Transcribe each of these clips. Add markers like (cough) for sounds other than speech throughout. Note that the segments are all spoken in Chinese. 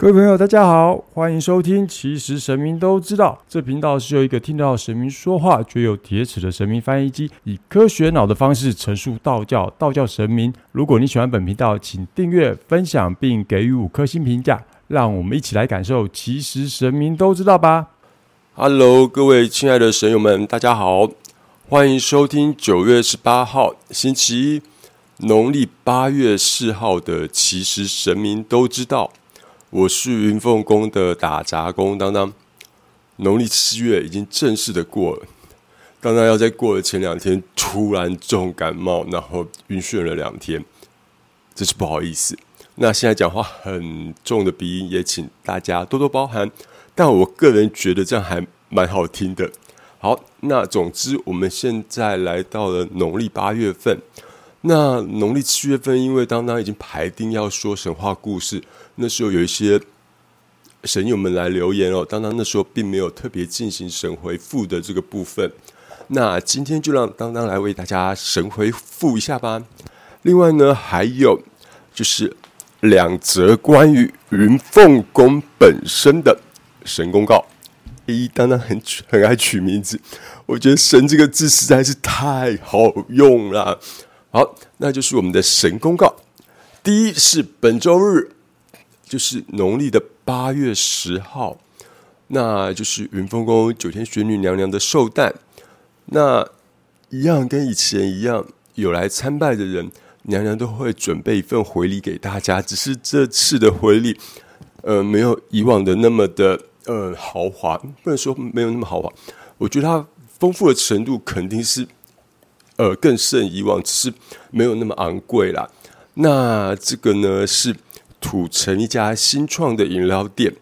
各位朋友，大家好，欢迎收听。其实神明都知道，这频道是由一个听到神明说话却有铁齿的神明翻译机，以科学脑的方式陈述道教、道教神明。如果你喜欢本频道，请订阅、分享并给予五颗星评价，让我们一起来感受。其实神明都知道吧。Hello，各位亲爱的神友们，大家好，欢迎收听九月十八号星期一，农历八月四号的《其实神明都知道》。我是云凤宫的打杂工当当。农历七月已经正式的过了，当当要在过了前两天突然重感冒，然后晕眩了两天，真是不好意思。那现在讲话很重的鼻音，也请大家多多包涵。但我个人觉得这样还蛮好听的。好，那总之我们现在来到了农历八月份。那农历七月份，因为当当已经排定要说神话故事，那时候有一些神友们来留言哦。当当那时候并没有特别进行神回复的这个部分。那今天就让当当来为大家神回复一下吧。另外呢，还有就是两则关于云凤宫本身的神公告。一当当很很爱取名字，我觉得“神”这个字实在是太好用了。好，那就是我们的神公告。第一是本周日，就是农历的八月十号，那就是云峰宫九天玄女娘娘的寿诞。那一样跟以前一样，有来参拜的人，娘娘都会准备一份回礼给大家。只是这次的回礼，呃，没有以往的那么的呃豪华，不能说没有那么豪华。我觉得它丰富的程度肯定是。呃，更胜以往，只是没有那么昂贵啦。那这个呢，是土城一家新创的饮料店，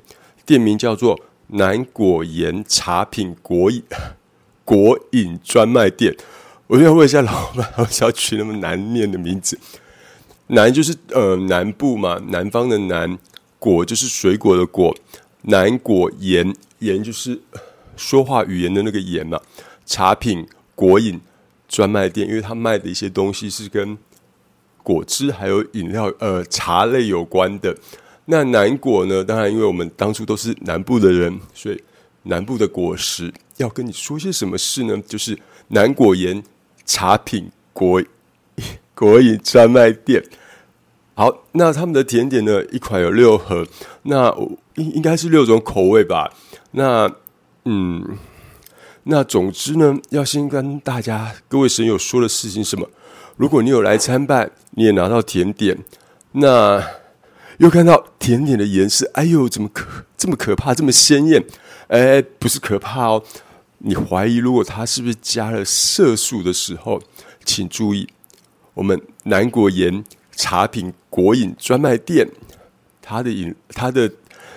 店名叫做南果盐茶品果饮果饮专卖店。我就想问一下老板，为什么要取那么难念的名字？南就是呃南部嘛，南方的南；果就是水果的果。南果盐盐就是说话语言的那个盐嘛。茶品果饮。专卖店，因为他卖的一些东西是跟果汁还有饮料、呃茶类有关的。那南果呢？当然，因为我们当初都是南部的人，所以南部的果实要跟你说些什么事呢？就是南果盐茶品果果饮专卖店。好，那他们的甜点呢？一款有六盒，那应应该是六种口味吧？那嗯。那总之呢，要先跟大家各位神友说的事情是什么？如果你有来参拜，你也拿到甜点，那又看到甜点的颜色，哎呦，怎么可这么可怕，这么鲜艳？哎，不是可怕哦，你怀疑如果它是不是加了色素的时候，请注意，我们南国盐茶品果饮专卖店，它的饮它的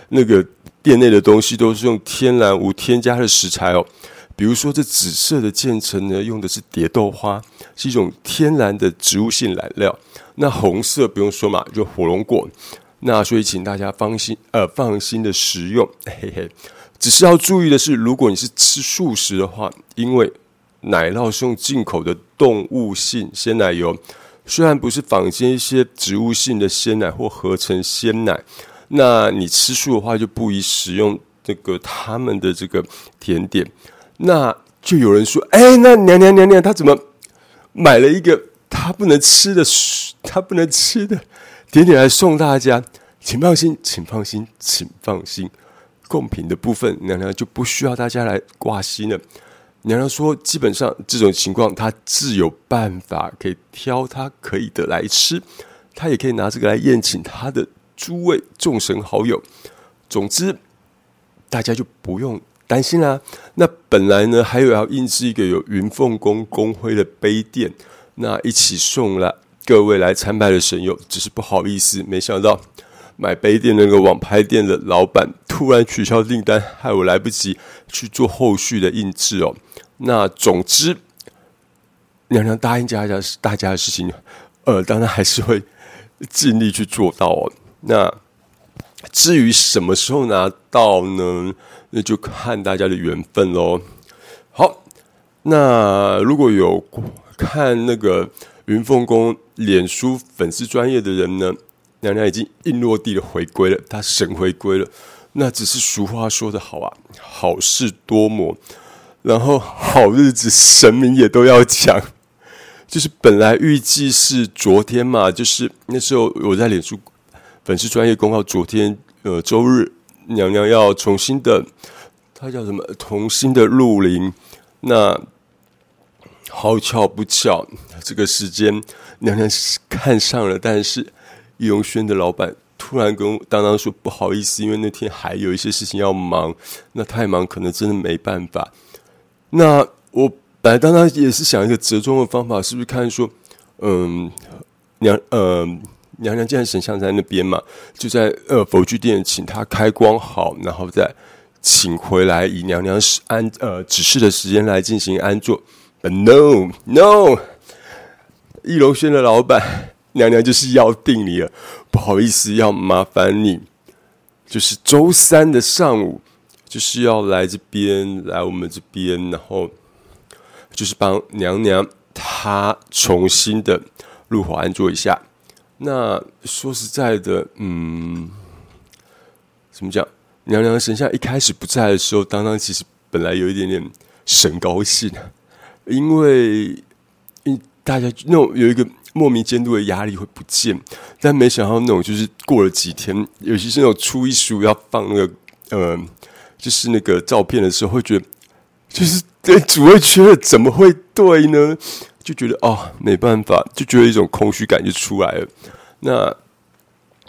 那个店内的东西都是用天然无添加的食材哦。比如说，这紫色的渐层呢，用的是蝶豆花，是一种天然的植物性染料。那红色不用说嘛，就火龙果。那所以，请大家放心，呃，放心的食用。嘿嘿，只是要注意的是，如果你是吃素食的话，因为奶酪是用进口的动物性鲜奶油，虽然不是坊间一些植物性的鲜奶或合成鲜奶，那你吃素的话，就不宜食用这个他们的这个甜点。那就有人说：“哎，那娘娘娘娘，她怎么买了一个她不能吃的、她不能吃的甜点来送大家？”请放心，请放心，请放心，贡品的部分娘娘就不需要大家来挂心了。娘娘说，基本上这种情况，她自有办法可以挑她可以的来吃，她也可以拿这个来宴请她的诸位众神好友。总之，大家就不用。担心啦，那本来呢还有要印制一个有云凤宫公徽的杯垫，那一起送了各位来参拜的神友，只是不好意思，没想到买杯垫那个网拍店的老板突然取消订单，害我来不及去做后续的印制哦。那总之，娘娘答应大家大家的事情，呃，当然还是会尽力去做到哦。那至于什么时候拿到呢？那就看大家的缘分喽。好，那如果有看那个云凤宫脸书粉丝专业的人呢，娘娘已经硬落地的回归了，她神回归了。那只是俗话说的好啊，好事多磨，然后好日子神明也都要讲。就是本来预计是昨天嘛，就是那时候我在脸书粉丝专业公告，昨天呃周日娘娘要重新的，她叫什么？重新的入林。那好巧不巧，这个时间娘娘看上了，但是易容轩的老板突然跟当当说不好意思，因为那天还有一些事情要忙，那太忙可能真的没办法。那我。本来当当也是想一个折中的方法，是不是看说，嗯，娘，呃，娘娘既然神像在那边嘛，就在呃佛具店请他开光好，然后再请回来，以娘娘安呃指示的时间来进行安坐。No no，易龙轩的老板娘娘就是要定你了，不好意思，要麻烦你，就是周三的上午，就是要来这边，来我们这边，然后。就是帮娘娘她重新的入伙安坐一下。那说实在的，嗯，怎么讲？娘娘神像一开始不在的时候，当当其实本来有一点点神高兴，因为因大家那种有一个莫名监督的压力会不见，但没想到那种就是过了几天，尤其是那种初一十五要放那个呃，就是那个照片的时候，会觉得就是。对，主会觉得怎么会对呢？就觉得哦，没办法，就觉得一种空虚感就出来了。那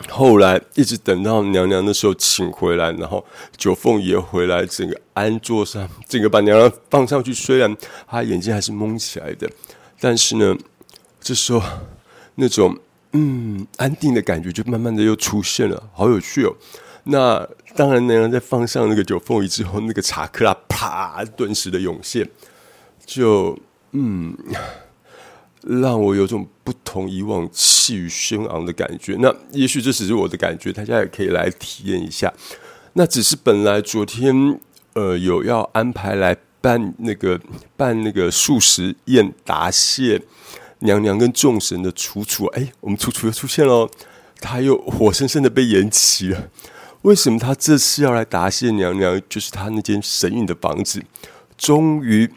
后来一直等到娘娘的时候请回来，然后九凤爷回来，整个安坐上，整个把娘娘放上去。虽然她眼睛还是蒙起来的，但是呢，这时候那种嗯安定的感觉就慢慢的又出现了，好有趣哦。那当然，娘娘在放上那个九凤仪之后，那个查克拉啪，顿时的涌现，就嗯，让我有种不同以往气宇轩昂的感觉。那也许这只是我的感觉，大家也可以来体验一下。那只是本来昨天呃有要安排来办那个办那个素食宴答谢娘娘跟众神的楚楚，哎，我们楚楚又出现了，他又活生生的被延期了。为什么他这次要来答谢娘娘？就是他那间神隐的房子，终于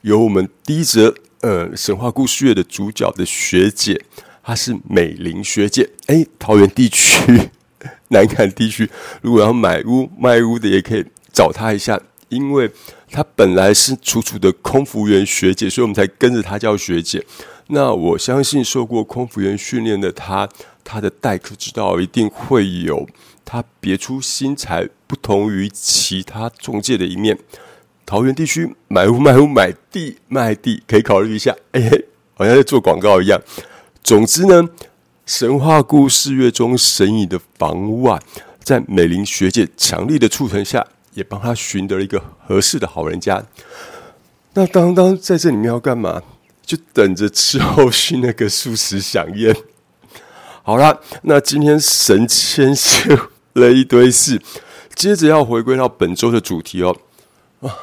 有我们第一则呃神话故事月的主角的学姐，她是美玲学姐。哎，桃园地区、(laughs) 南坎地区，如果要买屋卖屋的，也可以找她一下，因为她本来是楚楚的空服员学姐，所以我们才跟着她叫学姐。那我相信受过空服员训练的她，她的待客之道一定会有。他别出心裁，不同于其他中介的一面。桃园地区买屋卖屋买地卖地，可以考虑一下。哎，好像在做广告一样。总之呢，神话故事月中神隐的房屋啊，在美玲学姐强力的促成下，也帮他寻得了一个合适的好人家。那当当在这里面要干嘛？就等着吃后续那个素食飨宴。好了，那今天神千秀。了一堆事，接着要回归到本周的主题哦。啊，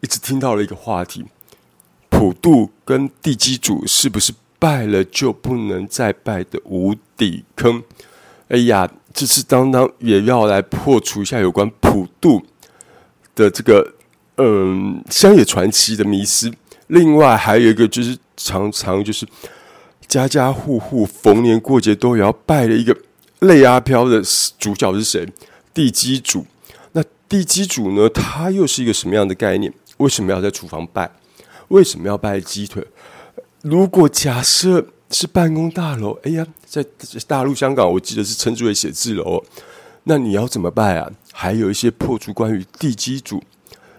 一直听到了一个话题：普渡跟地基主是不是拜了就不能再拜的无底坑？哎呀，这次当当也要来破除一下有关普渡的这个嗯乡野传奇的迷思。另外还有一个就是常常就是家家户户逢年过节都要拜的一个。类阿飘的主角是谁？地基主。那地基主呢？他又是一个什么样的概念？为什么要在厨房拜？为什么要拜鸡腿？如果假设是办公大楼，哎呀，在大陆、香港，我记得是称之为写字楼。那你要怎么拜啊？还有一些破除关于地基主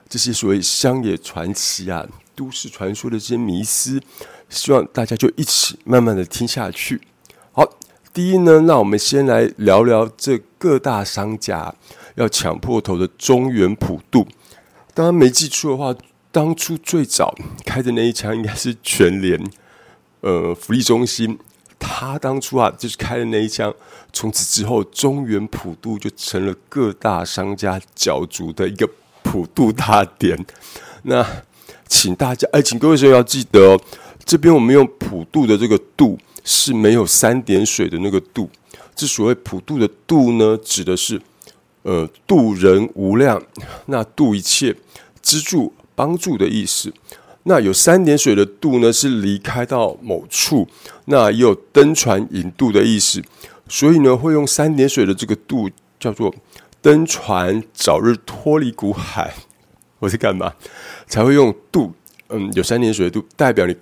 这些所谓乡野传奇啊、都市传说的这些迷思，希望大家就一起慢慢的听下去。第一呢，那我们先来聊聊这各大商家要抢破头的中原普渡。当然没记错的话，当初最早开的那一枪应该是全联，呃，福利中心。他当初啊，就是开的那一枪，从此之后，中原普渡就成了各大商家角逐的一个普渡大典。那请大家哎，请各位神友要记得哦，这边我们用普渡的这个渡是没有三点水的那个渡。这所谓普渡的渡呢，指的是呃渡人无量，那渡一切资助帮助的意思。那有三点水的渡呢，是离开到某处，那也有登船引渡的意思。所以呢，会用三点水的这个渡叫做登船，早日脱离苦海。(laughs) 我在干嘛？才会用渡？嗯，有三点水的渡，代表你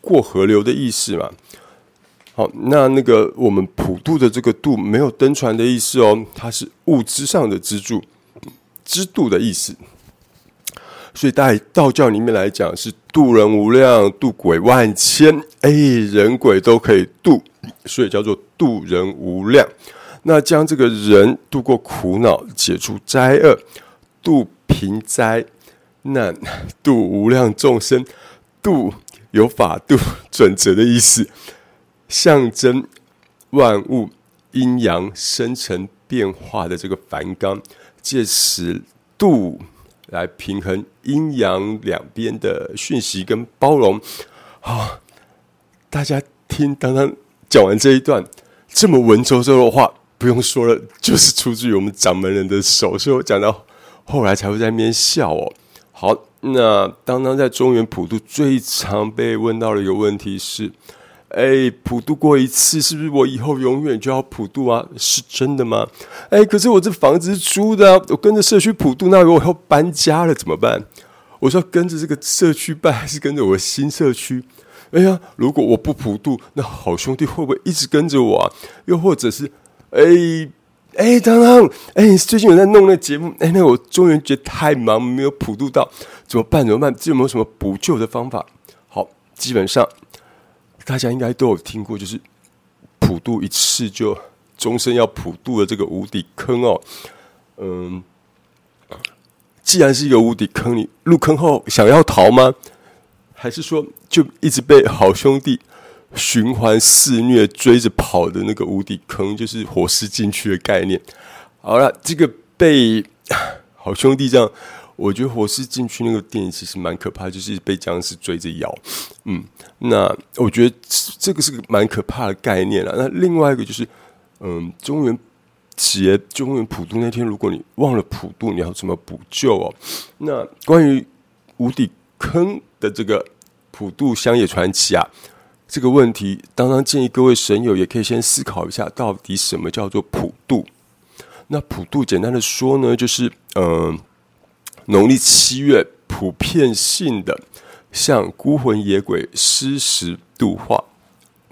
过河流的意思嘛。好，那那个我们普渡的这个渡没有登船的意思哦，它是物资上的支柱、支渡的意思。所以在道教里面来讲，是渡人无量，渡鬼万千，哎，人鬼都可以渡，所以叫做渡人无量。那将这个人渡过苦恼，解除灾厄，渡贫灾难，渡无量众生，渡有法度准则的意思。象征万物阴阳生成变化的这个梵纲，借此度来平衡阴阳两边的讯息跟包容。好，大家听，刚刚讲完这一段这么文绉绉的话，不用说了，就是出自于我们掌门人的手，所以我讲到后来才会在那边笑哦。好，那当当在中原普渡最常被问到的一个问题是。哎，普渡过一次，是不是我以后永远就要普渡啊？是真的吗？哎，可是我这房子是租的，我跟着社区普渡，那如果要搬家了怎么办？我说跟着这个社区办，还是跟着我新社区？哎呀，如果我不普渡，那好兄弟会不会一直跟着我啊？又或者是，哎哎，当当，哎，最近有在弄那节目？哎，那我中元节太忙，没有普渡到，怎么办？怎么办？这有没有什么补救的方法？好，基本上。大家应该都有听过，就是普渡一次就终身要普渡的这个无底坑哦。嗯，既然是一个无底坑，你入坑后想要逃吗？还是说就一直被好兄弟循环肆虐、追着跑的那个无底坑，就是火势进去的概念？好了，这个被好兄弟这样。我觉得火势进去那个电影其实蛮可怕，就是被僵尸追着咬。嗯，那我觉得这个是个蛮可怕的概念了。那另外一个就是，嗯，中原节、中原普渡那天，如果你忘了普渡，你要怎么补救哦？那关于无底坑的这个普渡乡野传奇啊，这个问题，当当建议各位神友也可以先思考一下，到底什么叫做普渡？那普渡简单的说呢，就是嗯。农历七月，普遍性的向孤魂野鬼施食度化，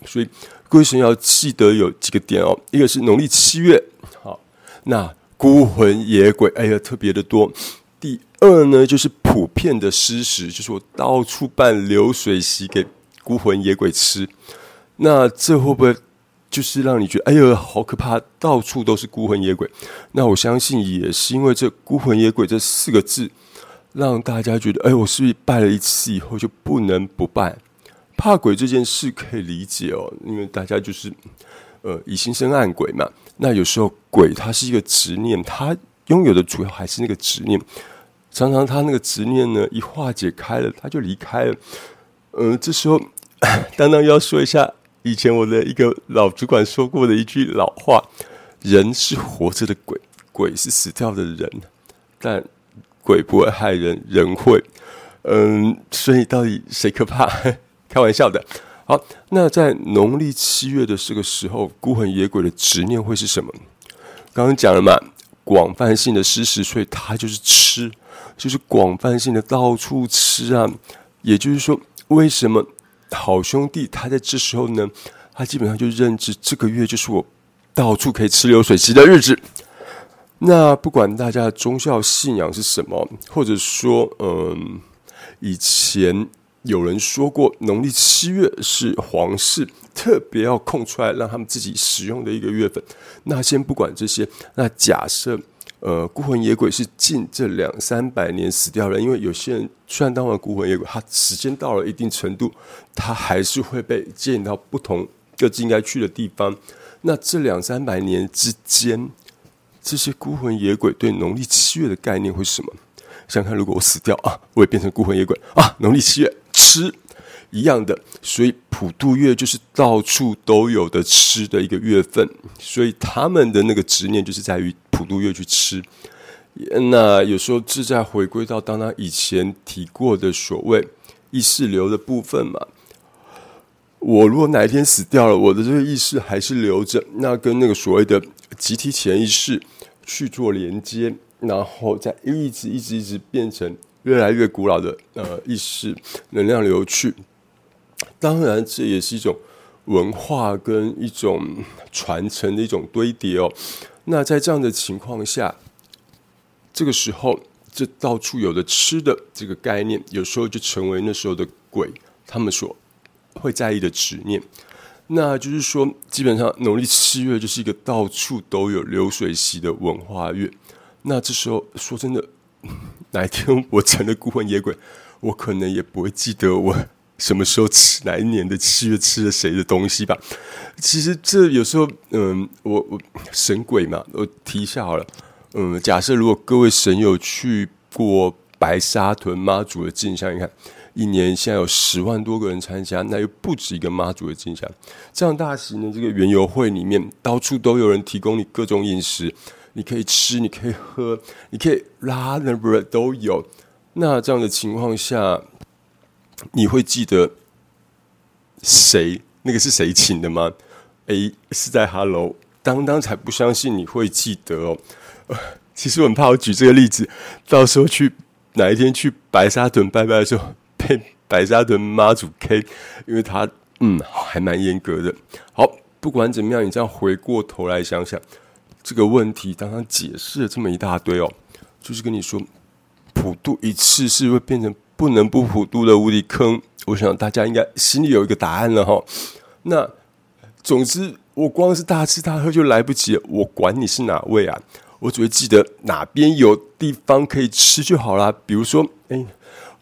所以各位神要记得有几个点哦。一个是农历七月，好，那孤魂野鬼哎呀特别的多。第二呢，就是普遍的施食，就是我到处办流水席给孤魂野鬼吃。那这会不会就是让你觉得哎呦好可怕，到处都是孤魂野鬼？那我相信也是因为这孤魂野鬼这四个字。让大家觉得，哎，我是不是拜了一次以后就不能不拜？怕鬼这件事可以理解哦，因为大家就是，呃，以心生暗鬼嘛。那有时候鬼它是一个执念，它拥有的主要还是那个执念。常常他那个执念呢，一化解开了，他就离开了。嗯，这时候，(coughs) 当当要说一下以前我的一个老主管说过的一句老话：人是活着的鬼，鬼是死掉的人。但鬼不会害人，人会。嗯，所以到底谁可怕？开玩笑的。好，那在农历七月的这个时候，孤魂野鬼的执念会是什么？刚刚讲了嘛，广泛性的失食，所以他就是吃，就是广泛性的到处吃啊。也就是说，为什么好兄弟他在这时候呢？他基本上就认知这个月就是我到处可以吃流水席的日子。那不管大家的宗教信仰是什么，或者说，嗯，以前有人说过，农历七月是皇室特别要空出来让他们自己使用的一个月份。那先不管这些，那假设，呃，孤魂野鬼是近这两三百年死掉了，因为有些人虽然当完孤魂野鬼，他时间到了一定程度，他还是会被接引到不同各自应该去的地方。那这两三百年之间。这些孤魂野鬼对农历七月的概念会是什么？想看，如果我死掉啊，我也变成孤魂野鬼啊。农历七月吃一样的，所以普渡月就是到处都有的吃的一个月份，所以他们的那个执念就是在于普渡月去吃。那有时候是在回归到当当以前提过的所谓意识流的部分嘛。我如果哪一天死掉了，我的这个意识还是留着，那跟那个所谓的集体潜意识去做连接，然后再一直一直一直变成越来越古老的呃意识能量流去。当然，这也是一种文化跟一种传承的一种堆叠哦。那在这样的情况下，这个时候，这到处有的吃的这个概念，有时候就成为那时候的鬼他们所。会在意的执念，那就是说，基本上农历七月就是一个到处都有流水席的文化月。那这时候说真的，(laughs) 哪一天我成了孤魂野鬼，我可能也不会记得我 (laughs) 什么时候吃哪一年的七月吃了谁的东西吧。其实这有时候，嗯，我我神鬼嘛，我提一下好了。嗯，假设如果各位神友去过白沙屯妈祖的镜像，你看。一年现在有十万多个人参加，那又不止一个妈祖的进香。这样大型的这个园游会里面，到处都有人提供你各种饮食，你可以吃，你可以喝，你可以拉那不都有。那这样的情况下，你会记得谁？那个是谁请的吗？诶，是在 Hello，当当才不相信你会记得哦。(laughs) 其实我很怕我举这个例子，到时候去哪一天去白沙屯拜拜的时候。(laughs) 被白沙屯妈祖 K，因为他嗯还蛮严格的。好，不管怎么样，你这样回过头来想想这个问题，当他解释了这么一大堆哦，就是跟你说普渡一次是会变成不能不普渡的无底坑。我想大家应该心里有一个答案了哈。那总之，我光是大吃大喝就来不及了，我管你是哪位啊，我只会记得哪边有地方可以吃就好啦。比如说，哎，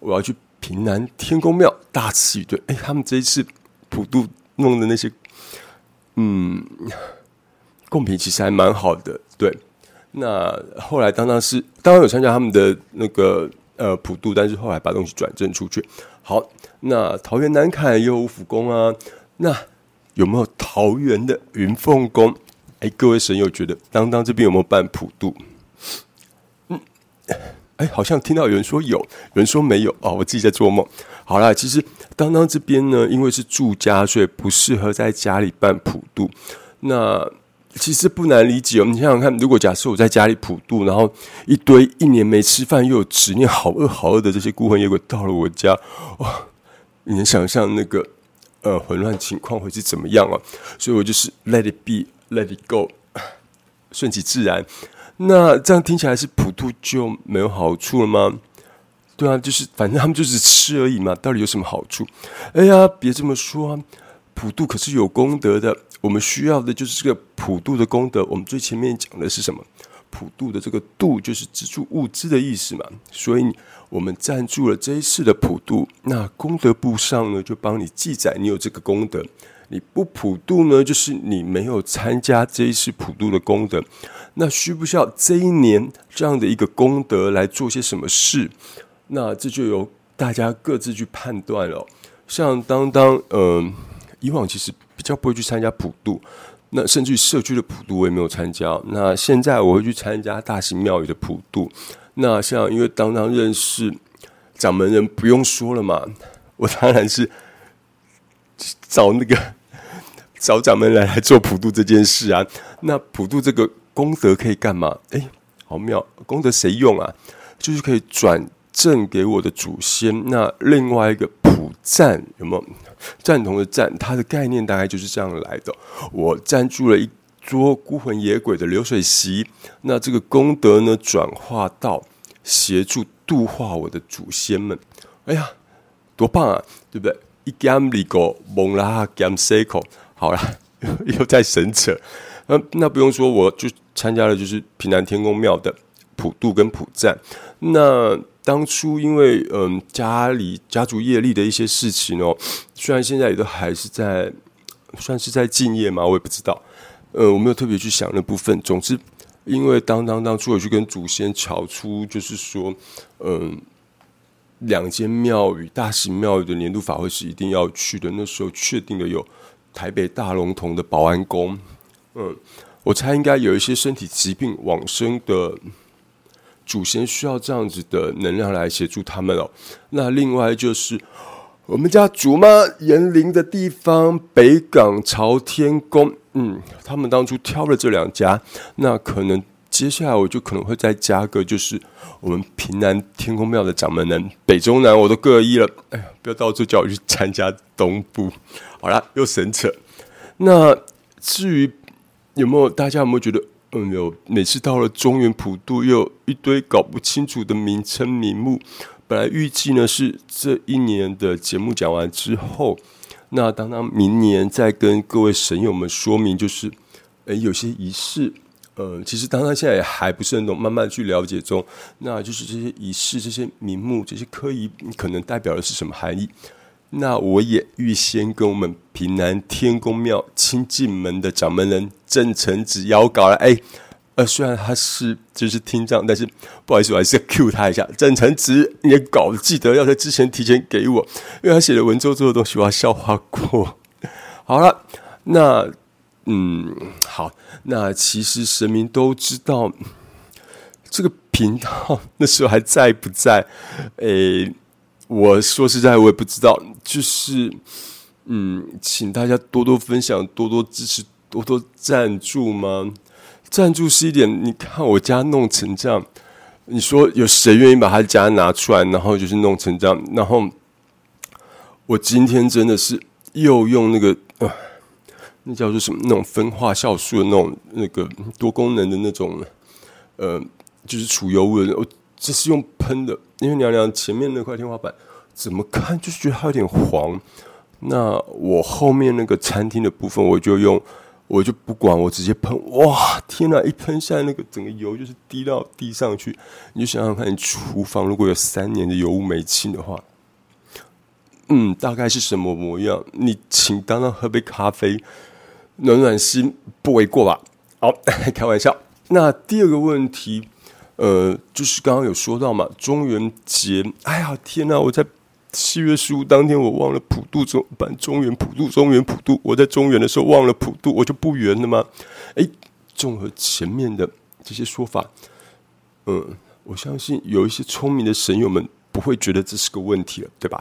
我要去。平南天公庙大吃一顿，哎，他们这一次普渡弄的那些，嗯，贡品其实还蛮好的。对，那后来当当是当然有参加他们的那个呃普渡，但是后来把东西转正出去。好，那桃园南坎也有五福宫啊，那有没有桃园的云凤宫？哎，各位神友觉得当当这边有没有办普渡？嗯。哎，好像听到有人说有，有人说没有哦，我自己在做梦。好啦，其实当当这边呢，因为是住家，所以不适合在家里办普渡。那其实不难理解哦，你想想看，如果假设我在家里普渡，然后一堆一年没吃饭又有执念、好饿好饿的这些孤魂野鬼到了我家，哇，你能想象那个呃混乱情况会是怎么样啊？所以我就是 let it be，let it go，顺其自然。那这样听起来是普渡就没有好处了吗？对啊，就是反正他们就是吃而已嘛，到底有什么好处？哎呀，别这么说啊，普渡可是有功德的。我们需要的就是这个普渡的功德。我们最前面讲的是什么？普渡的这个“渡”就是资助物资的意思嘛。所以我们赞助了这一次的普渡，那功德簿上呢就帮你记载你有这个功德。你不普渡呢，就是你没有参加这一次普渡的功德。那需不需要这一年这样的一个功德来做些什么事？那这就由大家各自去判断了。像当当，嗯，以往其实比较不会去参加普渡，那甚至于社区的普渡我也没有参加。那现在我会去参加大型庙宇的普渡。那像因为当当认识掌门人，不用说了嘛，我当然是找那个 (laughs) 找掌门来来做普渡这件事啊。那普渡这个。功德可以干嘛？哎，好妙！功德谁用啊？就是可以转赠给我的祖先。那另外一个普赞有没有赞同的赞？它的概念大概就是这样来的。我赞助了一桌孤魂野鬼的流水席，那这个功德呢，转化到协助度化我的祖先们。哎呀，多棒啊！对不对？一 gam 里个蒙拉 gam cycle，好了，(laughs) 又在神扯。那那不用说，我就参加了，就是平南天宫庙的普渡跟普赞。那当初因为嗯家里家族业力的一些事情哦，虽然现在也都还是在算是在敬业嘛，我也不知道。呃，我没有特别去想那部分。总之，因为当当当初我去跟祖先敲出，就是说，嗯，两间庙宇大型庙宇的年度法会是一定要去的。那时候确定的有台北大龙峒的保安宫，嗯，我猜应该有一些身体疾病往生的祖先需要这样子的能量来协助他们哦。那另外就是我们家祖妈延陵的地方北港朝天宫。嗯，他们当初挑了这两家，那可能接下来我就可能会再加个，就是我们平南天宫庙的掌门人，北中南我都各一了。哎呀，不要到处叫我去参加东部。好了，又神扯。那至于有没有大家有没有觉得，嗯，有每次到了中原普渡，又一堆搞不清楚的名称名目。本来预计呢是这一年的节目讲完之后。那当当明年再跟各位神友们说明，就是，诶，有些仪式，呃，其实当当现在也还不是很懂，慢慢去了解中。那就是这些仪式、这些名目、这些科仪，可能代表的是什么含义？那我也预先跟我们平南天宫庙清净门的掌门人郑成子邀稿了，哎。呃，虽然他是就是听障，但是不好意思，我还是要 (laughs) cue 他一下。郑成子，你的稿记得要在之前提前给我，因为他写的文绉绉的东西，我要消化过。(laughs) 好了，那嗯，好，那其实神明都知道这个频道那时候还在不在？诶，我说实在，我也不知道。就是嗯，请大家多多分享，多多支持，多多赞助吗？赞助是一点，你看我家弄成这样，你说有谁愿意把他家拿出来，然后就是弄成这样？然后我今天真的是又用那个，那叫做什么？那种分化酵素的那种那个多功能的那种，呃，就是除油纹。我这是用喷的，因为娘娘前面那块天花板怎么看就是觉得它有点黄。那我后面那个餐厅的部分，我就用。我就不管，我直接喷！哇，天哪！一喷下来，那个整个油就是滴到地上去。你就想想看，厨房如果有三年的油污没清的话，嗯，大概是什么模样？你请当当喝杯咖啡，暖暖心，不为过吧？好，开玩笑。那第二个问题，呃，就是刚刚有说到嘛，中元节。哎呀，天哪！我在。七月十五当天，我忘了普渡中办中原普渡，中原普渡。我在中原的时候忘了普渡，我就不圆了吗？哎，综合前面的这些说法，嗯，我相信有一些聪明的神友们不会觉得这是个问题了，对吧？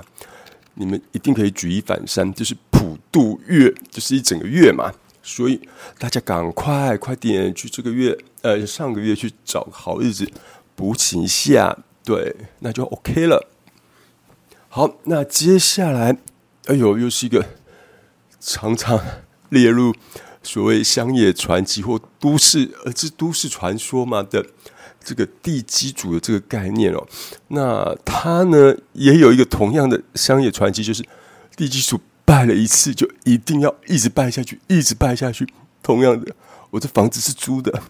你们一定可以举一反三，就是普渡月就是一整个月嘛，所以大家赶快快点去这个月，呃，上个月去找好日子补请下，对，那就 OK 了。好，那接下来，哎呦，又是一个常常列入所谓乡野传奇或都市，呃，这都市传说嘛的这个地基主的这个概念哦。那他呢，也有一个同样的乡野传奇，就是地基主拜了一次，就一定要一直拜下去，一直拜下去。同样的，我这房子是租的，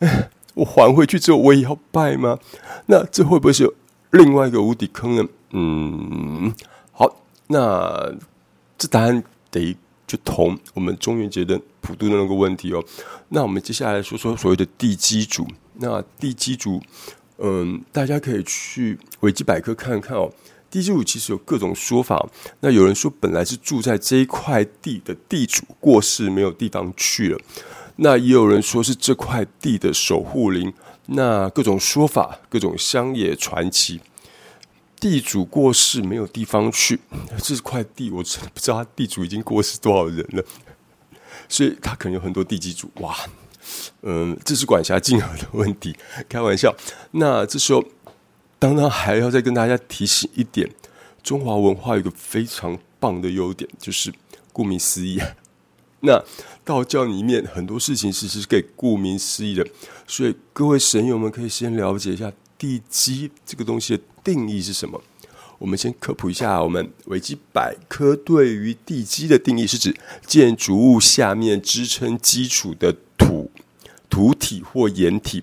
(laughs) 我还回去之后，我也要拜吗？那这会不会是另外一个无底坑呢？嗯，好，那这答案得就同我们中元节的普渡的那个问题哦。那我们接下来说说所谓的地基主。那地基主，嗯，大家可以去维基百科看看哦。地基主其实有各种说法。那有人说本来是住在这一块地的地主过世，没有地方去了。那也有人说是这块地的守护灵。那各种说法，各种乡野传奇。地主过世没有地方去，这块地我真的不知道他地主已经过世多少人了，所以他可能有很多地基主。哇，嗯，这是管辖金额的问题，开玩笑。那这时候，当然还要再跟大家提醒一点，中华文化有个非常棒的优点，就是顾名思义，那道教里面很多事情其实是给顾名思义的，所以各位神友们可以先了解一下地基这个东西的。定义是什么？我们先科普一下。我们维基百科对于地基的定义是指建筑物下面支撑基础的土土体或岩体。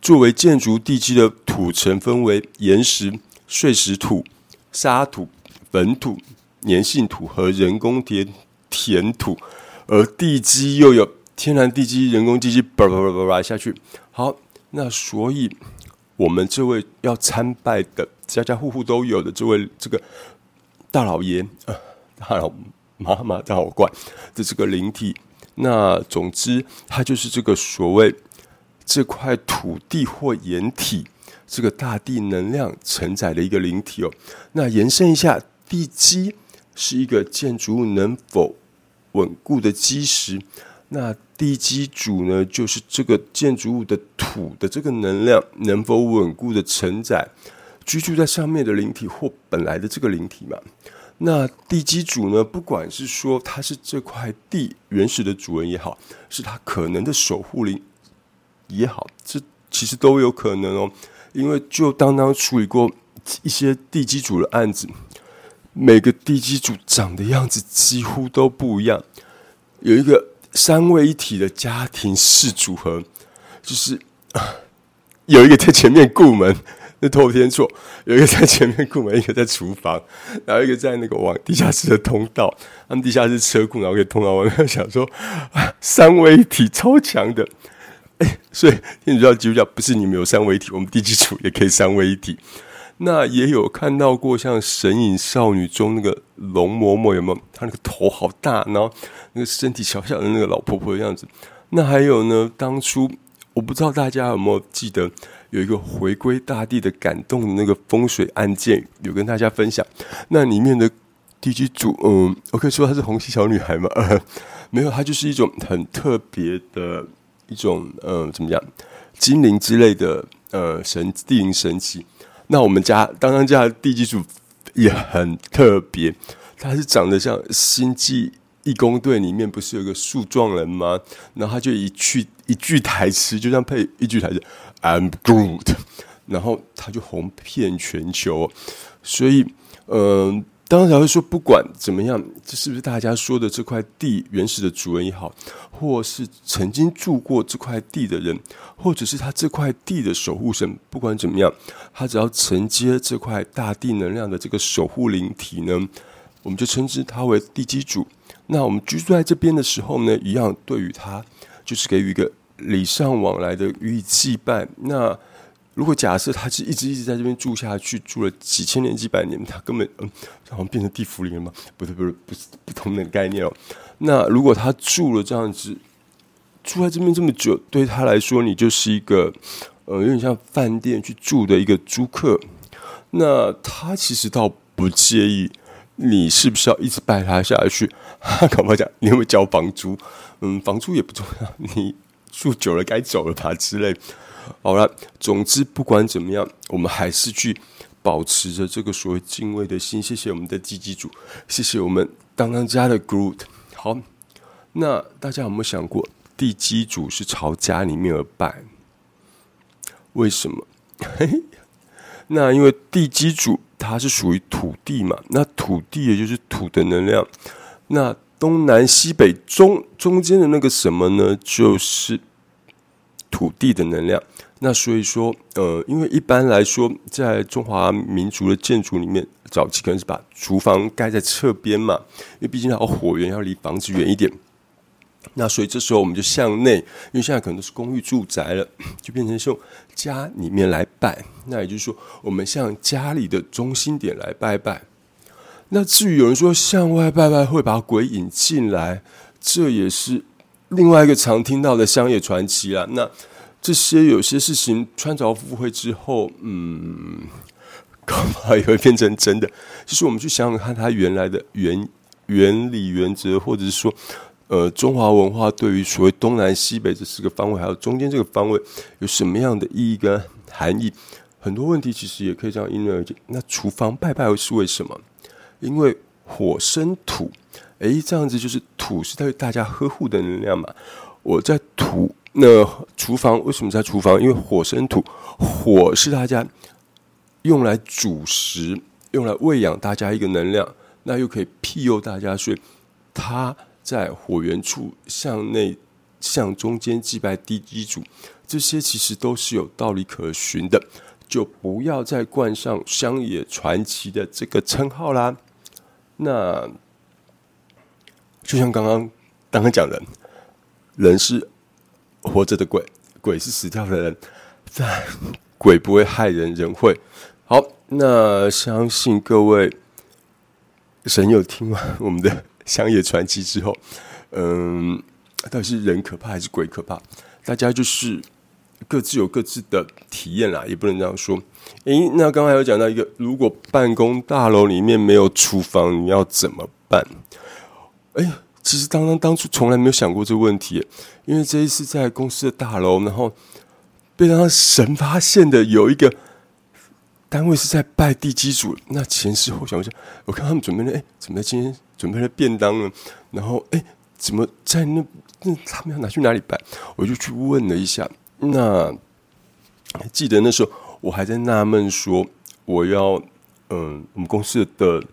作为建筑地基的土层分为岩石、碎石土、沙土、粉土、粘性土和人工填填土，而地基又有天然地基、人工地基，叭叭叭叭叭下去。好，那所以我们这位要参拜的，家家户户都有的这位这个大老爷啊，大老妈妈、大老怪的这个灵体，那总之，它就是这个所谓这块土地或岩体，这个大地能量承载的一个灵体哦。那延伸一下，地基是一个建筑物能否稳固的基石。那地基主呢，就是这个建筑物的土的这个能量能否稳固的承载居住在上面的灵体或本来的这个灵体嘛？那地基主呢，不管是说他是这块地原始的主人也好，是他可能的守护灵也好，这其实都有可能哦。因为就当当处理过一些地基主的案子，每个地基组长的样子几乎都不一样，有一个。三位一体的家庭式组合，就是 (sighs) 有一个在前面顾门，那透天错；(laughs) 有一个在前面顾门，一个在厨房，然后一个在那个往地下室的通道。他们地下室车库，然后可以通到外面。想说，(laughs) 三位一体超强的，哎，所以天主教基督教不是你们有三位一体，我们地基础也可以三位一体。那也有看到过，像《神隐少女》中那个龙嬷嬷有没有？她那个头好大，然后那个身体小小的那个老婆婆的样子。那还有呢？当初我不知道大家有没有记得，有一个回归大地的感动的那个风水案件，有跟大家分享。那里面的地基主，嗯，我可以说她是红旗小女孩吗？(laughs) 没有，她就是一种很特别的一种，嗯，怎么讲，精灵之类的，呃，神地灵神奇。那我们家当当家的地基组也很特别，他是长得像《星际义工队》里面不是有个树状人吗？然后他就一句一句台词，就像配一句台词，“I'm good”，然后他就红遍全球，所以，嗯。当然会说，不管怎么样，这是不是大家说的这块地原始的主人也好，或是曾经住过这块地的人，或者是他这块地的守护神，不管怎么样，他只要承接这块大地能量的这个守护灵体呢，我们就称之他为地基主。那我们居住在这边的时候呢，一样对于他就是给予一个礼尚往来的予以祭拜。那如果假设他是一直一直在这边住下去，住了几千年、几百年，他根本嗯，好像变成地府里了吗？不是，不是，不是不同的概念哦。那如果他住了这样子，住在这边这么久，对他来说，你就是一个呃，有点像饭店去住的一个租客。那他其实倒不介意你是不是要一直拜他下去。他搞不好讲你有没有交房租？嗯，房租也不重要，你住久了该走了吧之类。好了，总之不管怎么样，我们还是去保持着这个所谓敬畏的心。谢谢我们的基基主，谢谢我们当当家的 Groot。好，那大家有没有想过，地基主是朝家里面而拜？为什么？(laughs) 那因为地基主它是属于土地嘛，那土地也就是土的能量。那东南西北中中间的那个什么呢？就是土地的能量。那所以说，呃，因为一般来说，在中华民族的建筑里面，早期可能是把厨房盖在侧边嘛，因为毕竟要火源要离房子远一点。那所以这时候我们就向内，因为现在可能都是公寓住宅了，(clears throat) 就变成用家里面来拜。那也就是说，我们向家里的中心点来拜拜。那至于有人说向外拜拜会把鬼引进来，这也是另外一个常听到的乡野传奇啊。那这些有些事情穿凿附会之后，嗯，(laughs) 恐怕也会变成真的。就是我们去想想看，它原来的原原理原则，或者是说，呃，中华文化对于所谓东南西北这四个方位，还有中间这个方位，有什么样的意义跟含义？很多问题其实也可以这样因人而解。那厨房拜拜是为什么？因为火生土，诶，这样子就是土是对大家呵护的能量嘛。我在土。那厨房为什么在厨房？因为火生土，火是大家用来煮食、用来喂养大家一个能量，那又可以庇佑大家，所以它在火源处向内、向中间祭拜地基主，这些其实都是有道理可循的，就不要再冠上乡野传奇的这个称号啦。那就像刚刚刚刚讲的。人是活着的鬼，鬼是死掉的人，但鬼不会害人，人会。好，那相信各位神友听完我们的乡野传奇之后，嗯，到底是人可怕还是鬼可怕？大家就是各自有各自的体验啦，也不能这样说。诶，那刚才有讲到一个，如果办公大楼里面没有厨房，你要怎么办？哎呀，其实当当当初从来没有想过这个问题，因为这一次在公司的大楼，然后被他神发现的有一个单位是在拜地基主，那前事后想一下，我看他们准备了，哎，怎么今天准备了便当呢？然后，哎，怎么在那那他们要拿去哪里拜？我就去问了一下，那记得那时候。我还在纳闷说，我要嗯，我们公司的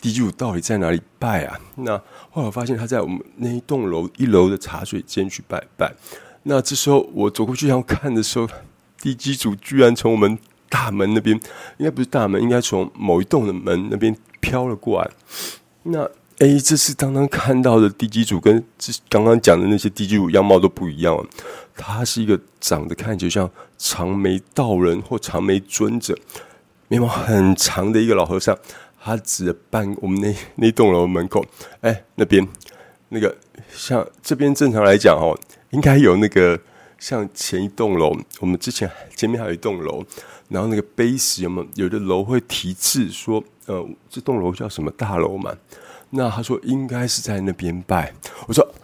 地基主到底在哪里拜啊？那后来我发现他在我们那一栋楼一楼的茶水间去拜拜。那这时候我走过去要看的时候，地基主居然从我们大门那边，应该不是大门，应该从某一栋的门那边飘了过来。那哎，这次刚刚看到的地基主跟这刚刚讲的那些地基主样貌都不一样。他是一个长得看起来像长眉道人或长眉尊者，眉毛很长的一个老和尚。他指着办我们那那栋楼门口，哎，那边那个像这边正常来讲哦，应该有那个像前一栋楼，我们之前前面还有一栋楼，然后那个碑石有没有？有的楼会题字说，呃，这栋楼叫什么大楼嘛？那他说应该是在那边拜。我说，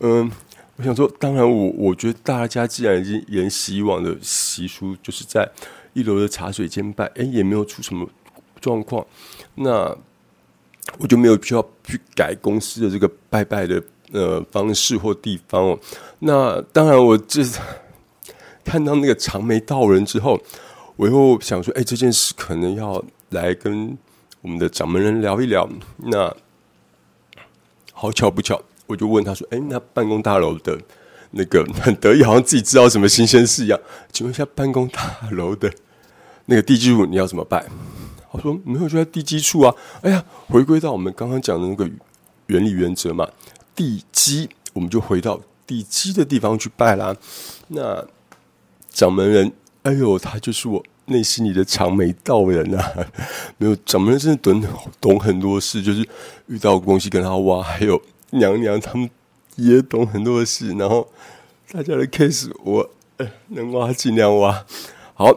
嗯。我想说，当然，我我觉得大家既然已经沿袭往的习俗，就是在一楼的茶水间拜，哎，也没有出什么状况，那我就没有必要去改公司的这个拜拜的呃方式或地方哦。那当然，我这 (laughs) 看到那个长眉道人之后，我又想说，哎，这件事可能要来跟我们的掌门人聊一聊。那好巧不巧。我就问他说：“哎，那办公大楼的那个很得意，好像自己知道什么新鲜事一样。请问一下，办公大楼的那个地基处你要怎么办？”他说：“没有，就在地基处啊。”哎呀，回归到我们刚刚讲的那个原理原则嘛，地基我们就回到地基的地方去拜啦。那掌门人，哎呦，他就是我内心里的长眉道人啊！(laughs) 没有，掌门人真的懂懂很多事，就是遇到东西跟他挖，还有。娘娘他们也懂很多事，然后大家的 case 我能挖尽量挖。好，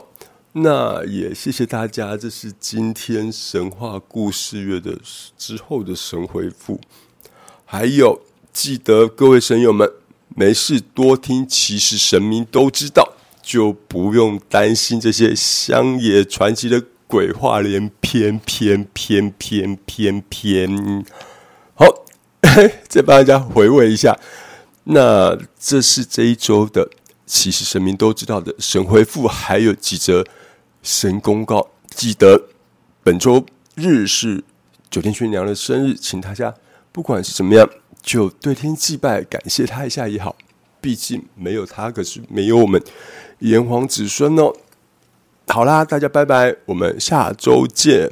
那也谢谢大家，这是今天神话故事月的之后的神回复。还有，记得各位神友们，没事多听，其实神明都知道，就不用担心这些乡野传奇的鬼话连篇，篇篇篇篇篇。好。再帮大家回味一下，那这是这一周的，其实神明都知道的神回复，还有几则神公告。记得本周日是九天玄娘的生日，请大家不管是怎么样，就对天祭拜，感谢他一下也好。毕竟没有他，可是没有我们炎黄子孙哦。好啦，大家拜拜，我们下周见。